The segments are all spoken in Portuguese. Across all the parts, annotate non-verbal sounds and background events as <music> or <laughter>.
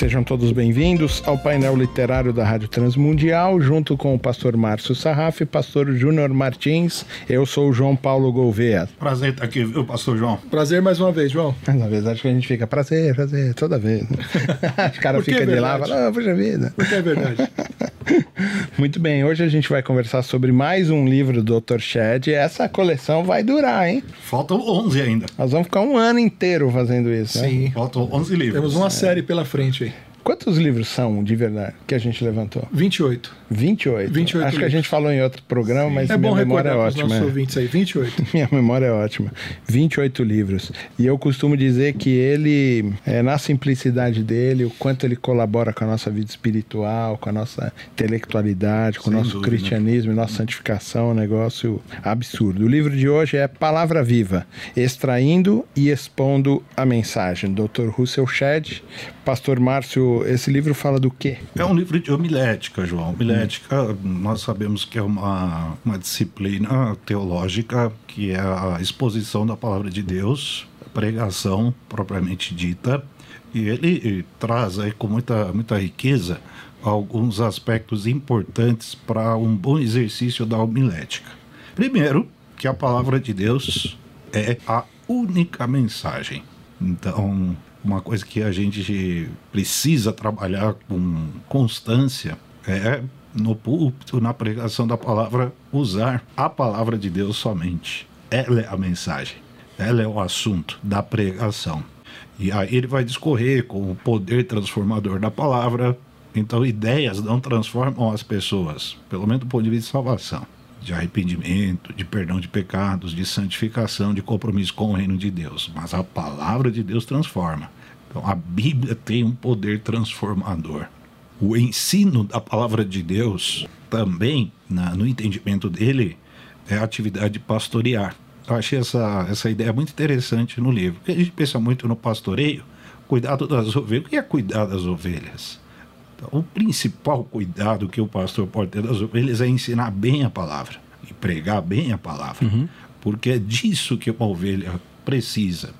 Sejam todos bem-vindos ao painel literário da Rádio Transmundial, junto com o pastor Márcio Sarraf e pastor Júnior Martins. Eu sou o João Paulo Gouveia. Prazer estar aqui, viu, pastor João? Prazer mais uma vez, João. Na verdade, que a gente fica prazer, prazer, toda vez. o cara fica é de lá e verdade? fala, ah, puxa vida. Porque é verdade. <laughs> <laughs> Muito bem, hoje a gente vai conversar sobre mais um livro do Dr. Shed. Essa coleção vai durar, hein? Faltam 11 ainda. Nós vamos ficar um ano inteiro fazendo isso, né? Sim. Faltam 11 livros. Temos uma série pela frente aí. Quantos livros são, de verdade, que a gente levantou? 28. 28. 28 Acho que a livros. gente falou em outro programa, mas é minha bom memória é ótima. nossos ouvintes aí. 28. <laughs> Minha memória é ótima. 28 livros. E eu costumo dizer que ele, é, na simplicidade dele, o quanto ele colabora com a nossa vida espiritual, com a nossa intelectualidade, com o Sem nosso dúvida. cristianismo e nossa santificação, é um negócio absurdo. O livro de hoje é Palavra Viva, extraindo e expondo a mensagem. Dr. Russell Shedd, Pastor Márcio, esse livro fala do quê? É um livro de homilética, João. Homilética, nós sabemos que é uma, uma disciplina teológica que é a exposição da palavra de Deus, pregação propriamente dita, e ele eh, traz aí com muita, muita riqueza alguns aspectos importantes para um bom exercício da homilética. Primeiro, que a palavra de Deus é a única mensagem. Então, uma coisa que a gente precisa trabalhar com constância é no púlpito, na pregação da palavra, usar a palavra de Deus somente. Ela é a mensagem, ela é o assunto da pregação. E aí ele vai discorrer com o poder transformador da palavra. Então, ideias não transformam as pessoas, pelo menos do ponto de vista de salvação, de arrependimento, de perdão de pecados, de santificação, de compromisso com o reino de Deus. Mas a palavra de Deus transforma. Então, a Bíblia tem um poder transformador. O ensino da palavra de Deus também, na- no entendimento dele, é a atividade de pastorear. Eu achei essa, essa ideia muito interessante no livro, porque a gente pensa muito no pastoreio, cuidado das ovelhas. O que é cuidar das ovelhas? Então, o principal cuidado que o pastor pode ter das ovelhas é ensinar bem a palavra e pregar bem a palavra, porque é disso que uma ovelha precisa.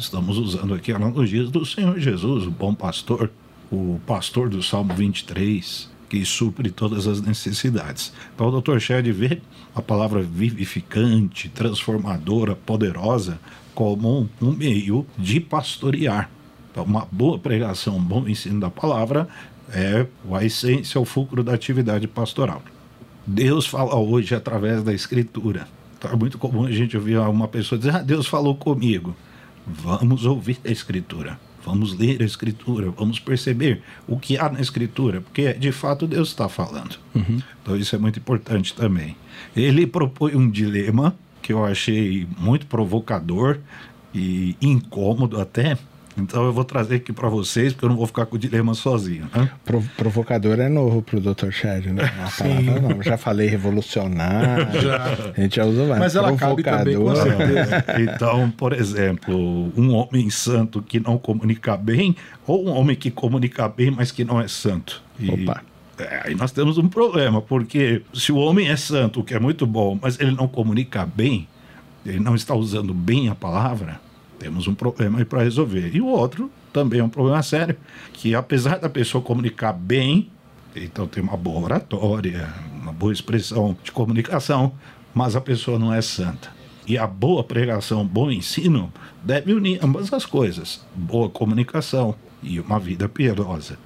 Estamos usando aqui analogias do Senhor Jesus, o bom pastor, o pastor do Salmo 23, que supre todas as necessidades. Então o Dr. Shedd vê a palavra vivificante, transformadora, poderosa, como um, meio de pastorear. Então, uma boa pregação, um bom ensino da palavra é a essência, o fulcro da atividade pastoral. Deus fala hoje através da Escritura. Então, é muito comum a gente ouvir uma pessoa dizer: ah, Deus falou comigo. Vamos ouvir a Escritura. Vamos ler a Escritura, vamos perceber o que há na Escritura, porque de fato Deus está falando. Então isso é muito importante também. Ele propõe um dilema que eu achei muito provocador e incômodo até. Então eu vou trazer aqui para vocês, porque eu não vou ficar com o dilema sozinho. Né? Pro- provocador é novo pro Dr. Shed, né? A palavra não. Já falei revolucionário. A gente já usa mais. Mas ela cabe também, com Provocador. certeza. Então, por exemplo, um homem santo que não comunica bem, ou um homem que comunica bem, mas que não é santo. E, Opa. é, aí nós temos um problema, porque se o homem é santo, o que é muito bom, mas ele não comunica bem, ele não está usando bem a palavra, temos um problema aí para resolver. E o outro também é um problema sério, que apesar da pessoa comunicar bem, então tem uma boa oratória, uma boa expressão de comunicação, mas a pessoa não é santa. E a boa pregação, bom ensino, deve unir ambas as coisas: boa comunicação e uma vida piedosa.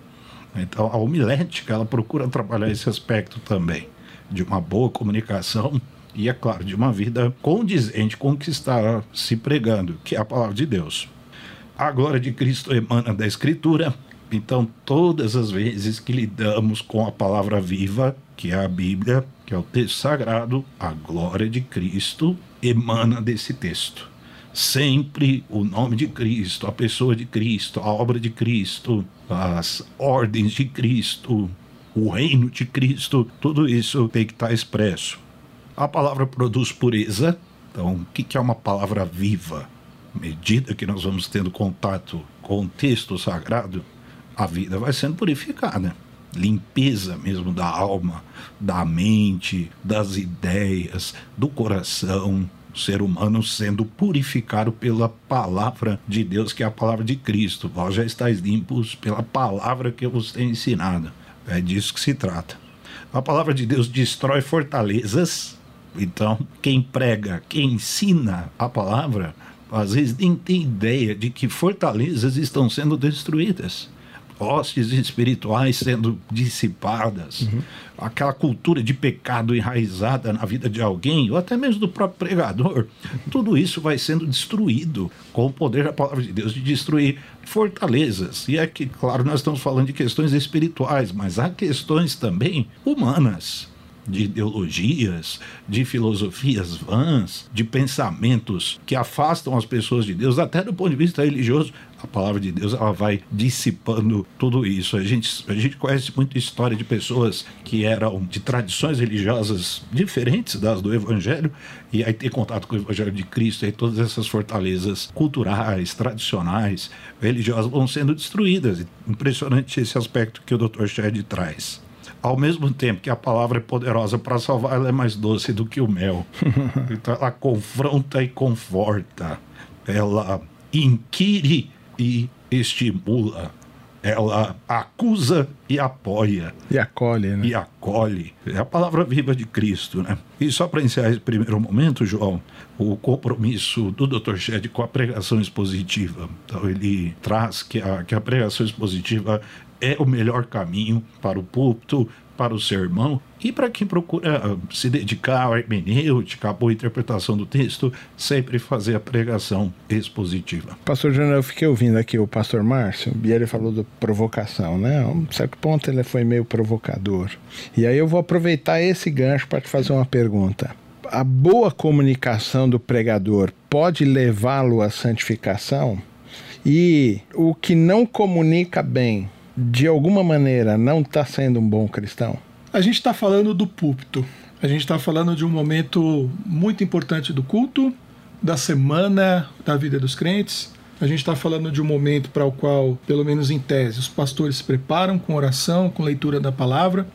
Então, a homilética, ela procura trabalhar esse aspecto também, de uma boa comunicação e, é claro, de uma vida condizente com o que está se pregando, que é a palavra de Deus. A glória de Cristo emana da Escritura, então, todas as vezes que lidamos com a palavra viva, que é a Bíblia, que é o texto sagrado, a glória de Cristo emana desse texto. Sempre o nome de Cristo, a pessoa de Cristo, a obra de Cristo, as ordens de Cristo, o reino de Cristo, tudo isso tem que estar expresso. A palavra produz pureza. Então, o que é uma palavra viva? À medida que nós vamos tendo contato com o texto sagrado, a vida vai sendo purificada. Limpeza mesmo da alma, da mente, das ideias, do coração. O ser humano sendo purificado pela palavra de Deus, que é a palavra de Cristo. Vós já estáis limpos pela palavra que eu vos tenho ensinado. É disso que se trata. A palavra de Deus destrói fortalezas. Então, quem prega, quem ensina a palavra, às vezes nem tem ideia de que fortalezas estão sendo destruídas hostes espirituais sendo dissipadas, uhum. aquela cultura de pecado enraizada na vida de alguém, ou até mesmo do próprio pregador, tudo isso vai sendo destruído com o poder da palavra de Deus de destruir fortalezas. E é que, claro, nós estamos falando de questões espirituais, mas há questões também humanas de ideologias, de filosofias vãs, de pensamentos que afastam as pessoas de Deus, até do ponto de vista religioso. A palavra de Deus ela vai dissipando tudo isso. A gente, a gente conhece muita história de pessoas que eram de tradições religiosas diferentes das do Evangelho, e aí ter contato com o Evangelho de Cristo, e todas essas fortalezas culturais, tradicionais, religiosas vão sendo destruídas. Impressionante esse aspecto que o Dr. Shedd traz ao mesmo tempo que a palavra é poderosa para salvar, ela é mais doce do que o mel. <laughs> então ela confronta e conforta. Ela inquire e estimula. Ela acusa e apoia. E acolhe, né? E acolhe. É a palavra viva de Cristo, né? E só para encerrar esse primeiro momento, João, o compromisso do Dr. Shed com a pregação expositiva. Então, ele traz que a, que a pregação expositiva é o melhor caminho para o púlpito, para o sermão e para quem procura ah, se dedicar à hermenêutica, à boa interpretação do texto, sempre fazer a pregação expositiva. Pastor Júnior, eu fiquei ouvindo aqui o pastor Márcio e ele falou de provocação, né? A um certo ponto ele foi meio provocador. E aí eu vou aproveitar esse gancho para te fazer uma pergunta. A boa comunicação do pregador pode levá-lo à santificação? E o que não comunica bem de alguma maneira, não está sendo um bom cristão? A gente está falando do púlpito. A gente está falando de um momento muito importante do culto, da semana da vida dos crentes. A gente está falando de um momento para o qual, pelo menos em tese, os pastores se preparam com oração, com leitura da palavra.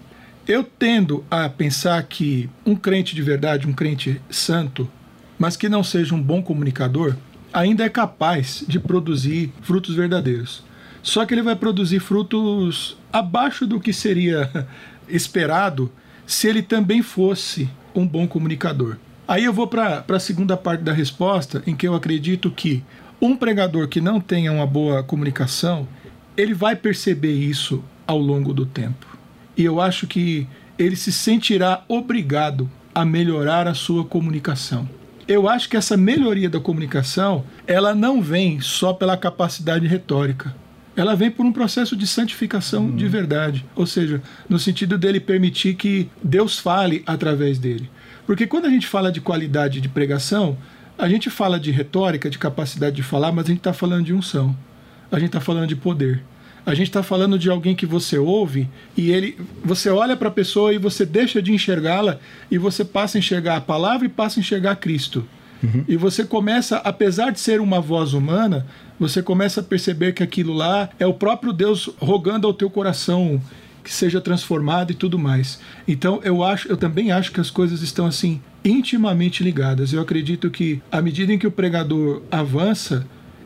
Eu tendo a pensar que um crente de verdade, um crente santo, mas que não seja um bom comunicador, ainda é capaz de produzir frutos verdadeiros. Só que ele vai produzir frutos abaixo do que seria <laughs> esperado se ele também fosse um bom comunicador. Aí eu vou para a segunda parte da resposta, em que eu acredito que um pregador que não tenha uma boa comunicação, ele vai perceber isso ao longo do tempo. E eu acho que ele se sentirá obrigado a melhorar a sua comunicação. Eu acho que essa melhoria da comunicação, ela não vem só pela capacidade retórica ela vem por um processo de santificação uhum. de verdade. Ou seja, no sentido dele permitir que Deus fale através dele. Porque quando a gente fala de qualidade de pregação, a gente fala de retórica, de capacidade de falar, mas a gente está falando de unção. A gente está falando de poder. A gente está falando de alguém que você ouve e ele, você olha para a pessoa e você deixa de enxergá-la e você passa a enxergar a palavra e passa a enxergar Cristo. Uhum. E você começa, apesar de ser uma voz humana, você começa a perceber que aquilo lá é o próprio Deus rogando ao teu coração que seja transformado e tudo mais. Então eu acho, eu também acho que as coisas estão assim intimamente ligadas. Eu acredito que à medida em que o pregador avança,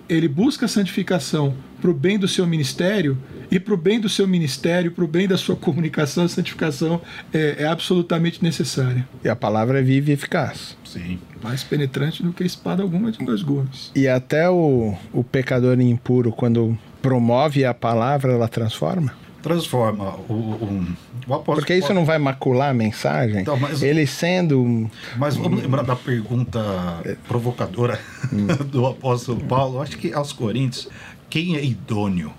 ele busca a santificação para o bem do seu ministério e para o bem do seu ministério, para o bem da sua <laughs> comunicação, a santificação é, é, absolutamente necessária. E a palavra é viva e eficaz. Sim. Mais penetrante do que espada alguma de dois gumes. E até o, o pecador impuro, quando promove a palavra, ela transforma? transforma o, o, o apóstolo. Porque isso não vai macular a mensagem? Então, mas, ele sendo. Mas vamos lembrar da pergunta provocadora hum. <laughs> do apóstolo Paulo, acho que aos Coríntios, quem é idôneo?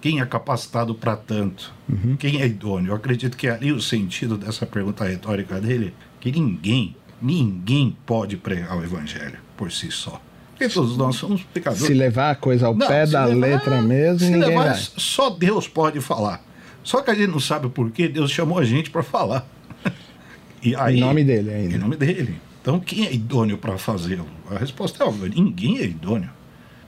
Quem é capacitado para tanto? Uhum. Quem é idôneo? Eu acredito que ali o sentido dessa pergunta retórica dele, que ninguém, ninguém pode pregar o evangelho por si só. Porque todos nós somos pecadores. Se levar a coisa ao não, pé da levar, letra mesmo, ninguém levar, vai. Só Deus pode falar. Só que a gente não sabe por que Deus chamou a gente para falar. E <laughs> aí, em nome dele ainda. Em nome dele. Então, quem é idôneo para fazê-lo? A resposta é óbvia: ninguém é idôneo.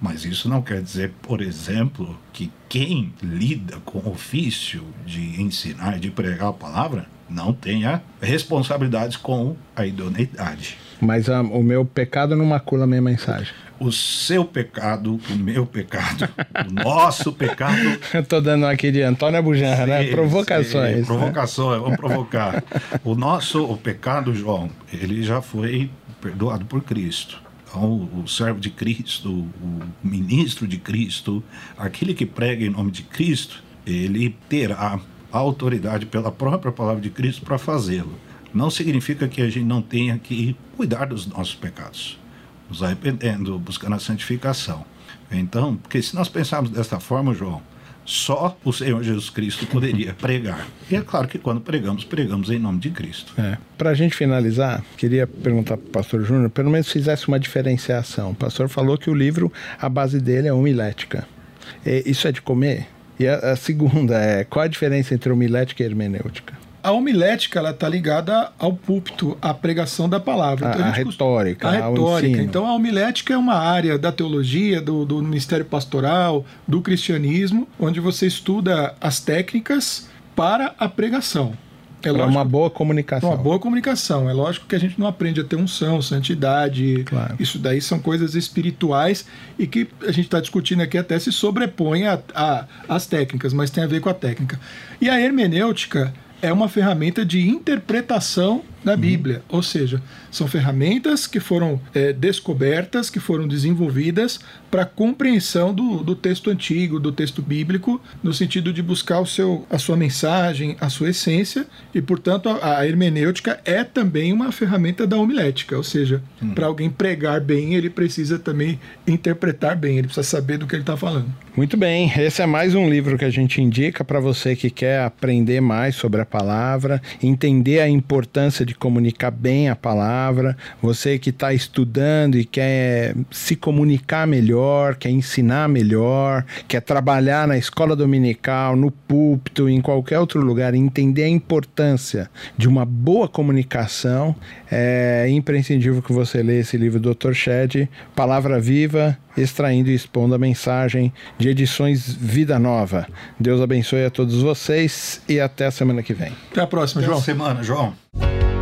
Mas isso não quer dizer, por exemplo, que quem lida com o ofício de ensinar e de pregar a palavra não tenha responsabilidades com a idoneidade. Mas ah, o meu pecado não macula a minha mensagem. O seu pecado, o meu pecado, o nosso pecado. <laughs> Eu tô dando aqui de Antônio Bujanra, né? Provocações. Sim, né? provocações, vamos provocar. O nosso o pecado, João, ele já foi perdoado por Cristo. O servo de Cristo, o ministro de Cristo, aquele que prega em nome de Cristo, ele terá autoridade pela própria palavra de Cristo para fazê-lo. Não significa que a gente não tenha que cuidar dos nossos pecados, nos arrependendo, buscando a santificação. Então, porque se nós pensarmos desta forma, João, só o Senhor Jesus Cristo poderia <laughs> pregar. E é claro que quando pregamos, pregamos em nome de Cristo. É. Para a gente finalizar, queria perguntar para o pastor Júnior, pelo menos fizesse uma diferenciação. O pastor falou que o livro, a base dele é homilética. E isso é de comer? E a, a segunda é, qual a diferença entre homilética e hermenêutica? A homilética ela está ligada ao púlpito, à pregação da palavra. Então, a, a, a retórica, a retórica. Então a homilética é uma área da teologia, do, do ministério pastoral, do cristianismo, onde você estuda as técnicas para a pregação. É para uma boa comunicação. Uma boa comunicação. É lógico que a gente não aprende a ter unção, santidade. Claro. Isso daí são coisas espirituais e que a gente está discutindo aqui até se sobrepõe as técnicas, mas tem a ver com a técnica. E a hermenêutica é uma ferramenta de interpretação da Bíblia. Uhum. Ou seja, são ferramentas que foram é, descobertas, que foram desenvolvidas para compreensão do, do texto antigo, do texto bíblico, no sentido de buscar o seu, a sua mensagem, a sua essência, e, portanto, a, a hermenêutica é também uma ferramenta da homilética. Ou seja, uhum. para alguém pregar bem, ele precisa também interpretar bem, ele precisa saber do que ele está falando. Muito bem, esse é mais um livro que a gente indica para você que quer aprender mais sobre a palavra, entender a importância de de comunicar bem a palavra, você que está estudando e quer se comunicar melhor, quer ensinar melhor, quer trabalhar na escola dominical, no púlpito, em qualquer outro lugar, entender a importância de uma boa comunicação, é imprescindível que você leia esse livro do Dr. Shed, Palavra Viva, extraindo e expondo a mensagem de edições Vida Nova. Deus abençoe a todos vocês e até a semana que vem. Até a próxima, até João. Semana, João.